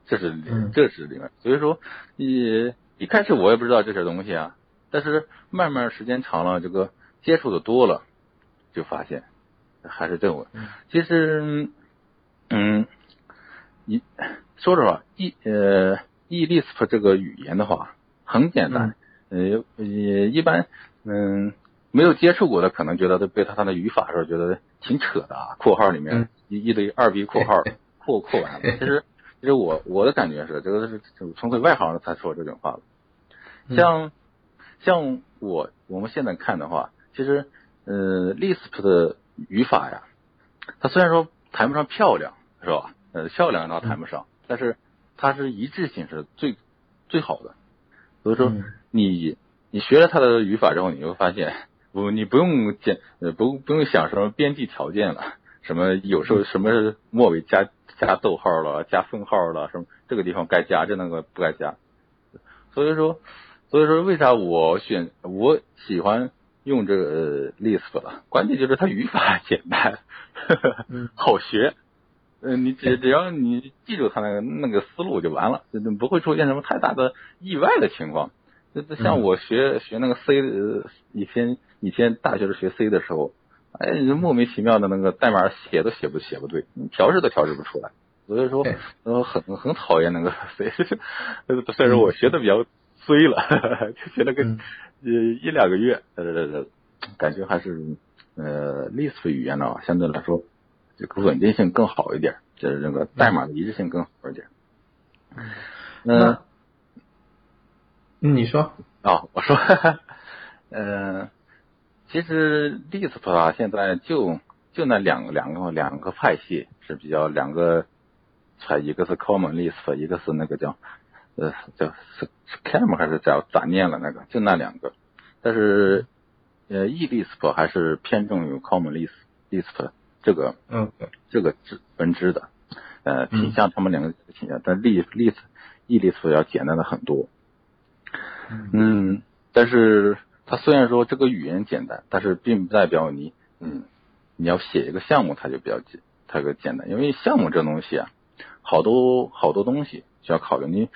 这是这是里面，所以说你一开始我也不知道这些东西啊，但是慢慢时间长了，这个接触的多了，就发现还是这种。其实，嗯，你说实话，E 呃 E Lisp 这个语言的话很简单，呃也一般，嗯，没有接触过的可能觉得被它它的语法时候觉得挺扯的啊，括号里面一一堆二 B 括号括括完了，其实。(laughs) 其实我我的感觉是，这个是纯粹外行才说这种话的。像像我我们现在看的话，其实呃，Lisp 的语法呀，它虽然说谈不上漂亮，是吧？呃，漂亮倒谈不上，但是它是一致性是最最好的。所以说，你你学了它的语法之后，你会发现，(laughs) 不，你不用简呃不不用想什么边际条件了，什么有时候什么末尾加。加逗号了，加分号了，什么这个地方该加，这那个不该加。所以说，所以说为啥我选我喜欢用这个 Lisp 了？关键就是它语法简单，呵呵 (laughs) 好学。嗯，你只只要你记住它那个那个思路就完了，不会出现什么太大的意外的情况。像我学学那个 C，以前以前大学时学 C 的时候。哎，莫名其妙的那个代码写都写不写不对，调试都调试不出来，所以说呃很很讨厌那个 C，(laughs) 虽然说我学的比较衰了，(laughs) 就学了个呃一两个月，呃感觉还是呃 Lisp 语言呢相对来说这个稳定性更好一点，就是那个代码的一致性更好一点。嗯，你说啊，我说，嗯。其实 Lisp 啊，现在就就那两个两个两个派系是比较两个才，一个是 Common Lisp，一个是那个叫呃叫 Scam 还是叫咋念了那个，就那两个。但是呃 E Lisp 还是偏重于 Common Lisp Lisp 这个嗯这个支分支的呃挺像他们两个挺像，但 Lisp Lisp E Lisp 要简单的很多。嗯，但是。它虽然说这个语言简单，但是并不代表你，嗯，你要写一个项目，它就比较简，它就简单。因为项目这东西啊，好多好多东西需要考虑。你，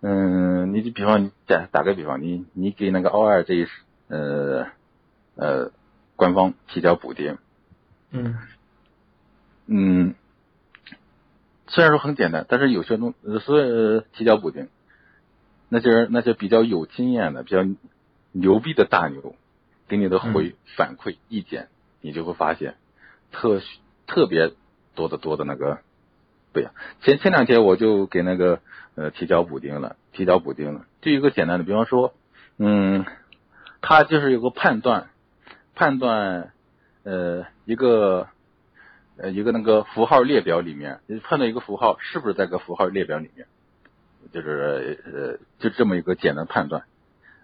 嗯，你就比方你打打个比方，你你给那个 O 二这一呃呃官方提交补丁，嗯嗯，虽然说很简单，但是有些东所以提交补丁，那些那些比较有经验的，比较。牛逼的大牛给你的回反馈意见，你就会发现特特别多的多的那个不一样。前前两天我就给那个呃提交补丁了，提交补丁了。就一个简单的，比方说，嗯，他就是有个判断，判断呃一个呃一个那个符号列表里面，判断一个符号是不是在个符号列表里面，就是呃就这么一个简单判断。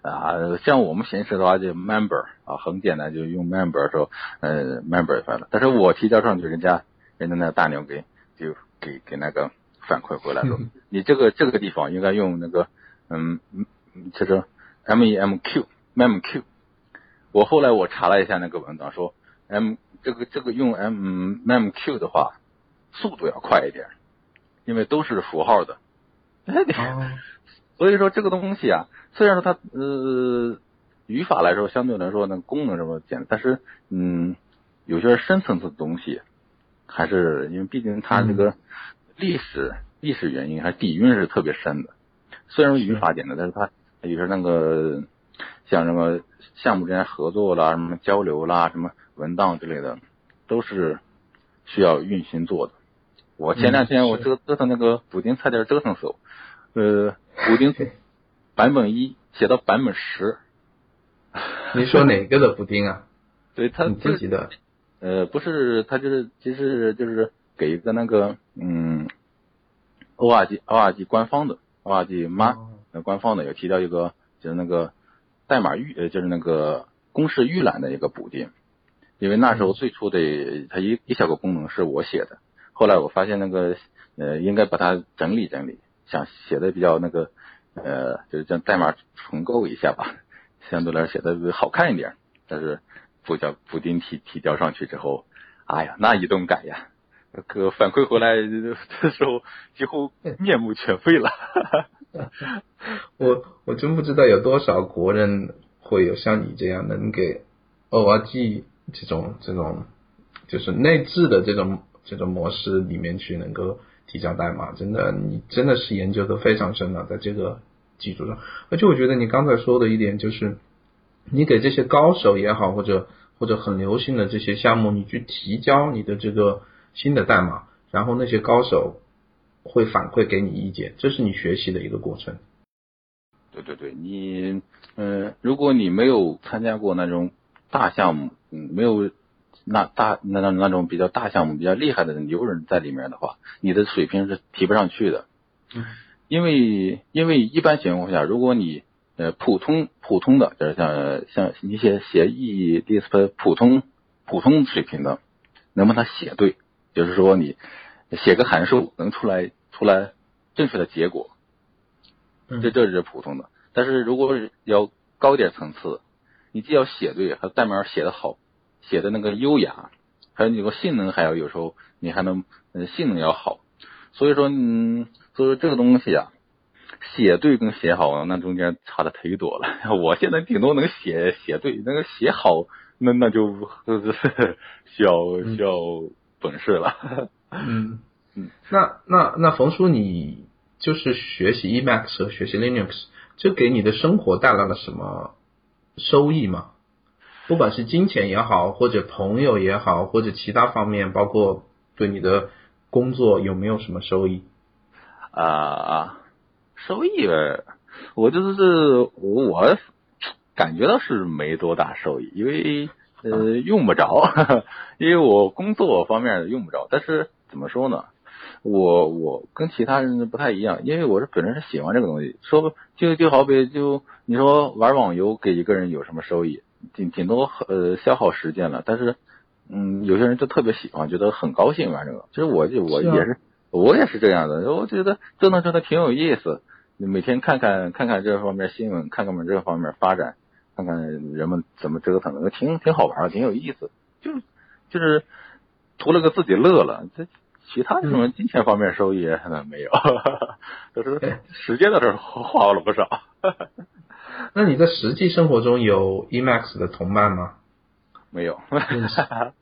啊，像我们形式的话就 member 啊，很简单，就用 member 说，呃，member 反了。但是我提交上去，人家人家那大牛给就给给那个反馈回来说，你这个这个地方应该用那个，嗯，就是 memq memq。我后来我查了一下那个文档，说 m 这个这个用 m memq 的话，速度要快一点，因为都是符号的。(laughs) 所以说这个东西啊。虽然说它呃语法来说相对来说那个功能什么简单，但是嗯有些深层次的东西还是因为毕竟它这个历史历史原因还是底蕴是特别深的。虽然语法简单，但是它有些那个像什么项目之间合作啦、什么交流啦、什么文档之类的，都是需要用心做的。我前两天我折折腾那个补丁差点折腾死我，呃补丁。(laughs) 版本一写到版本十，你说哪个的补丁啊？(laughs) 对他自己的，呃，不是，他就是其实就是给一个那个嗯，O R G O R G 官方的 O R G 妈官方的有提到一个就是那个代码预呃就是那个公式预览的一个补丁，因为那时候最初的它一一小个功能是我写的，后来我发现那个呃应该把它整理整理，想写的比较那个。呃，就是将代码重构一下吧，(laughs) 相对来说写的好看一点。但是补交补丁提提交上去之后，哎呀，那一顿改呀，可反馈回来的时候几乎面目全非了。(laughs) 我我真不知道有多少国人会有像你这样能给 ORG 这种这种就是内置的这种这种模式里面去能够提交代码，真的你真的是研究的非常深了，在这个基础上，而且我觉得你刚才说的一点就是，你给这些高手也好，或者或者很流行的这些项目，你去提交你的这个新的代码，然后那些高手会反馈给你意见，这是你学习的一个过程。对对对，你嗯，如果你没有参加过那种大项目，嗯，没有那大那那那种比较大项目、比较厉害的牛人在里面的话，你的水平是提不上去的。嗯，因为因为一般情况下，如果你呃普通普通的，就是像像一些写 E Lisp 普通普通水平的，能把它写对，就是说你写个函数能出来出来正确的结果。这这是普通的，但是如果要高点层次，你既要写对，还代码写的好，写的那个优雅，还有你个性能还要有时候你还能性能要好，所以说嗯，所以说这个东西啊，写对跟写好那中间差的忒多了。(laughs) 我现在顶多能写写对，那个写好那那就 (laughs) 需要需要本事了。(laughs) 嗯嗯，那那那冯叔你。就是学习 Emacs 和学习 Linux，这给你的生活带来了什么收益吗？不管是金钱也好，或者朋友也好，或者其他方面，包括对你的工作有没有什么收益？啊，收益呗，我就是我感觉到是没多大收益，因为呃用不着，(laughs) 因为我工作方面用不着。但是怎么说呢？我我跟其他人不太一样，因为我是本身是喜欢这个东西。说就就好比就你说玩网游给一个人有什么收益？顶顶多呃消耗时间了。但是嗯，有些人就特别喜欢，觉得很高兴玩这个。其实我就我也是我也是这样的，我觉得折腾折腾挺有意思。每天看看看看这方面新闻，看看们这方面发展，看看人们怎么折腾，挺挺好玩，挺有意思。就就是图了个自己乐了。这。其他什么金钱方面收益那没有，(laughs) 都是时间在这花了不少。(laughs) (laughs) 那你在实际生活中有 Emacs 的同伴吗？没有，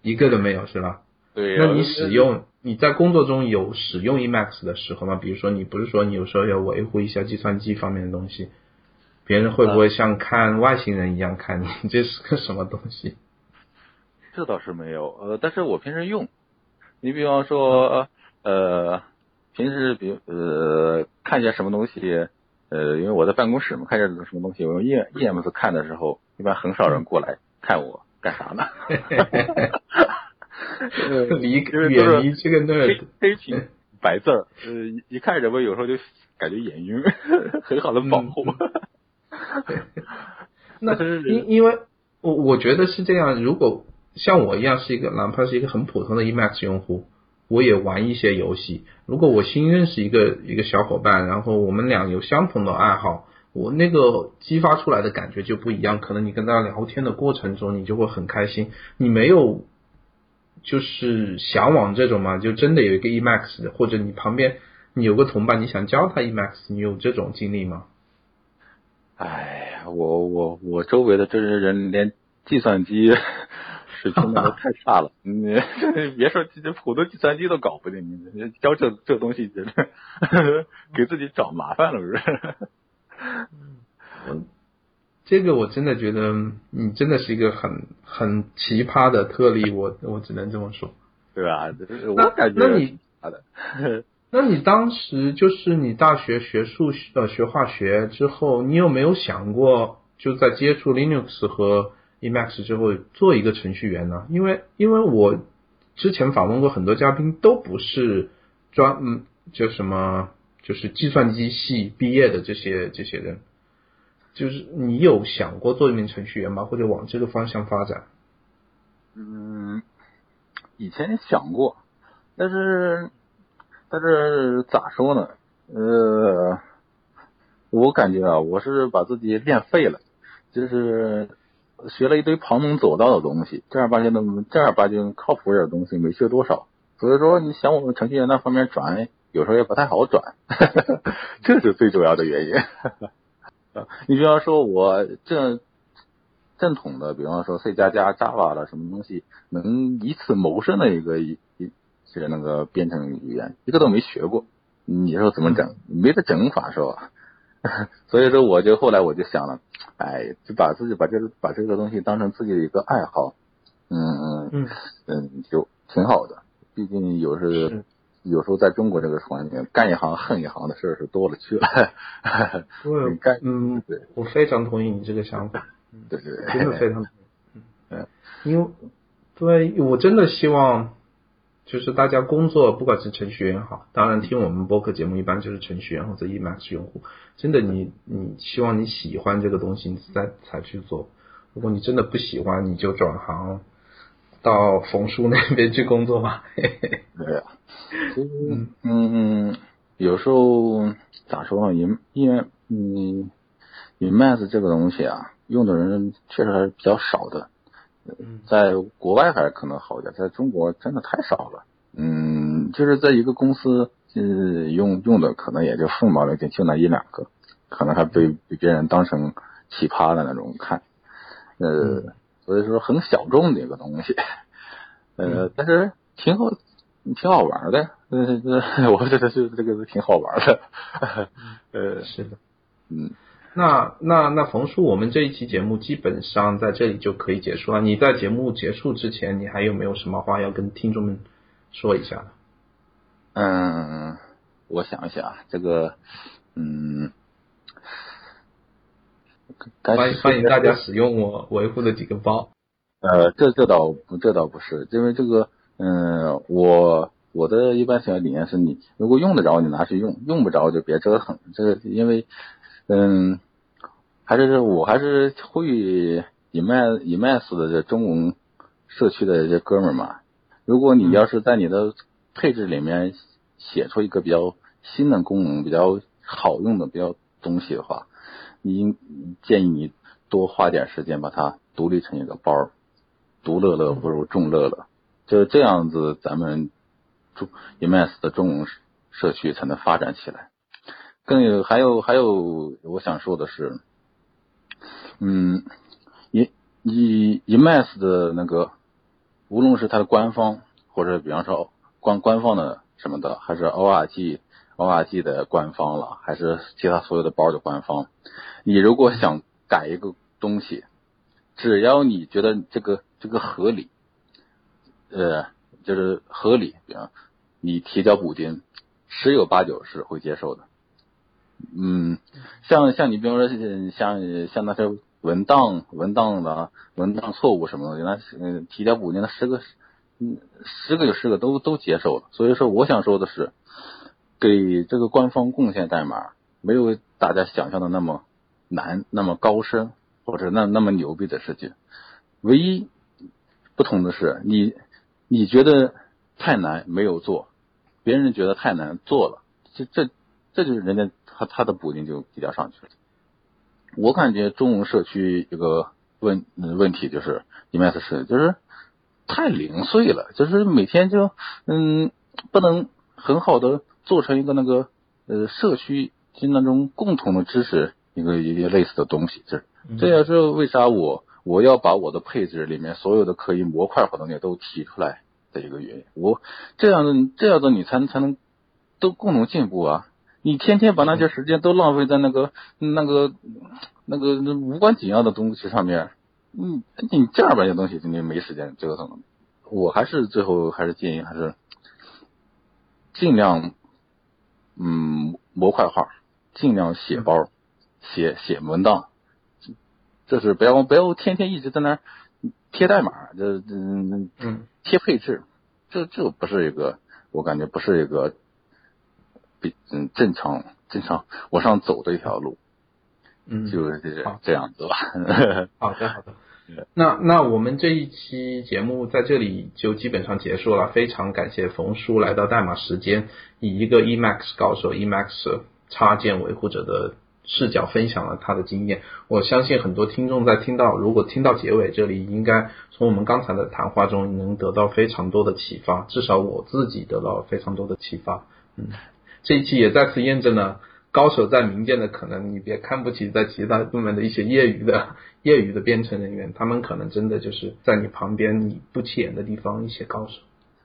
一个都没有是吧？对。那你使用你在工作中有使用 Emacs 的时候吗？比如说你不是说你有时候要维护一下计算机方面的东西，别人会不会像看外星人一样看你？(laughs) 这是个什么东西？这倒是没有，呃，但是我平时用。你比方说，呃，平时比呃看见什么东西，呃，因为我在办公室嘛，看见什么东西，我用 E E M S 看的时候，一般很少人过来看我干啥呢？(laughs) 离远离这个那黑黑屏白字儿，呃，一看人们有时候就感觉眼晕，(laughs) 很好的保护。(laughs) 那因因为我我觉得是这样，如果。像我一样是一个，哪怕是一个很普通的 Emacs 用户，我也玩一些游戏。如果我新认识一个一个小伙伴，然后我们俩有相同的爱好，我那个激发出来的感觉就不一样。可能你跟他聊天的过程中，你就会很开心。你没有就是向往这种嘛？就真的有一个 Emacs 的，或者你旁边你有个同伴，你想教他 Emacs，你有这种经历吗？哎呀，我我我周围的这些人连计算机。水平都太差了，(laughs) 你 (laughs) 别说这普通计算机都搞不定，你教这这东西，觉 (laughs) 得给自己找麻烦了，不是？嗯，这个我真的觉得你真的是一个很很奇葩的特例，我我只能这么说，对吧？我感觉那你好的，(laughs) 那你当时就是你大学学数呃学化学之后，你有没有想过就在接触 Linux 和？Emacs 之后做一个程序员呢？因为因为我之前访问过很多嘉宾，都不是专嗯就什么就是计算机系毕业的这些这些人，就是你有想过做一名程序员吗？或者往这个方向发展？嗯，以前想过，但是但是咋说呢？呃，我感觉啊，我是把自己练废了，就是。学了一堆旁门左道的东西，正儿八经的正儿八经靠谱点的东西没学多少，所以说你想往程序员那方面转，有时候也不太好转，(laughs) 这是最主要的原因。你比方说，我正正统的，比方说 C 加加、Java 了什么东西，能以此谋生的一个一一个那个编程语言，一个都没学过。你说怎么整？没得整法是吧？(laughs) 所以说我就后来我就想了，哎，就把自己把这个把这个东西当成自己的一个爱好，嗯嗯嗯嗯，就挺好的。毕竟有时有时候在中国这个环境，干一行恨一行的事是多了去了。对，干嗯，对，我非常同意你这个想法。对对对，真的非常同意。(laughs) 嗯，因为对我真的希望。就是大家工作，不管是程序员好，当然听我们播客节目一般就是程序员或者 Emacs 用户。真的，你你希望你喜欢这个东西，你再才去做。如果你真的不喜欢，你就转行到冯叔那边去工作吧。(laughs) 对啊，其实嗯嗯，有时候咋说呢？因因为嗯，Emacs 这个东西啊，用的人确实还是比较少的。在国外还是可能好一点，在中国真的太少了。嗯，就是在一个公司，嗯，用用的可能也就凤毛麟角，就那一两个，可能还被被别人当成奇葩的那种看。呃，所以说很小众的一个东西。呃，但是挺好，挺好玩的。嗯，我觉得是这个是挺好玩的。呃，是的，嗯。那那那冯叔，我们这一期节目基本上在这里就可以结束了。你在节目结束之前，你还有没有什么话要跟听众们说一下？嗯，我想一想，这个，嗯，欢迎欢迎大家使用我维护的几个包。呃，这这倒不这倒不是，因为这个，嗯，我我的一般小理念是你如果用得着，你拿去用；用不着就别折腾。这个因为。嗯，还是我还是呼吁 Emacs 的这中文社区的这哥们儿嘛，如果你要是在你的配置里面写出一个比较新的功能、比较好用的比较东西的话，你建议你多花点时间把它独立成一个包，独乐乐不如众乐乐，就这样子咱们中 Emacs 的中文社区才能发展起来。更有还有还有，我想说的是，嗯，以以 Emacs 的那个，无论是它的官方，或者比方说官官方的什么的，还是 Org Org 的官方了，还是其他所有的包的官方，你如果想改一个东西，只要你觉得这个这个合理，呃，就是合理，比方你提交补丁，十有八九是会接受的。嗯，像像你比方说像像那些文档文档的文档错误什么的，那嗯提交补丁，那十个嗯十个有十个都都接受了。所以说，我想说的是，给这个官方贡献代码，没有大家想象的那么难，那么高深，或者那那么牛逼的事情。唯一不同的是，你你觉得太难没有做，别人觉得太难做了，这这这就是人家。他他的补丁就比较上去了。我感觉中文社区一个问问题就是 Emacs 是就是太零碎了，就是每天就嗯不能很好的做成一个那个呃社区就那种共同的知识一个一个类似的东西。这这也是为啥我我要把我的配置里面所有的可以模块化的东西都提出来的一个原因。我这样的这样的你才能才能都共同进步啊。你天天把那些时间都浪费在那个、那个、那个无关紧要的东西上面，嗯，你正儿八经东西你没时间折腾了。我还是最后还是建议还是尽量，嗯，模块化，尽量写包、写写文档，这是不要不要天天一直在那贴代码，这嗯嗯贴配置，这这不是一个，我感觉不是一个。比嗯正常正常往上走的一条路，嗯，就是这样子吧。好的好的，(laughs) 那那我们这一期节目在这里就基本上结束了。非常感谢冯叔来到代码时间，以一个 Emacs 高手 Emacs 插件维护者的视角分享了他的经验。我相信很多听众在听到如果听到结尾这里，应该从我们刚才的谈话中能得到非常多的启发。至少我自己得到非常多的启发。嗯。这一期也再次验证了高手在民间的，可能你别看不起在其他部门的一些业余的 (laughs) 业余的编程人员，他们可能真的就是在你旁边你不起眼的地方一些高手。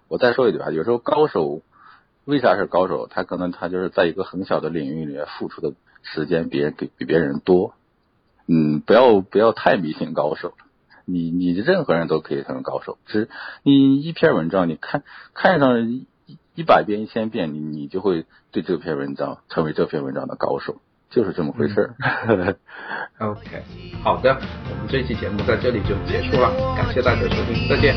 我再说一句啊，有时候高手为啥是高手？他可能他就是在一个很小的领域里面付出的时间，别人比比别人多。嗯，不要不要太迷信高手了。你你任何人都可以成为高手，只你一篇文章，你看看上一一百遍、一千遍，你你就会对这篇文章成为这篇文章的高手，就是这么回事儿。(laughs) OK，好的，我们这期节目在这里就结束了，感谢大家收听，再见。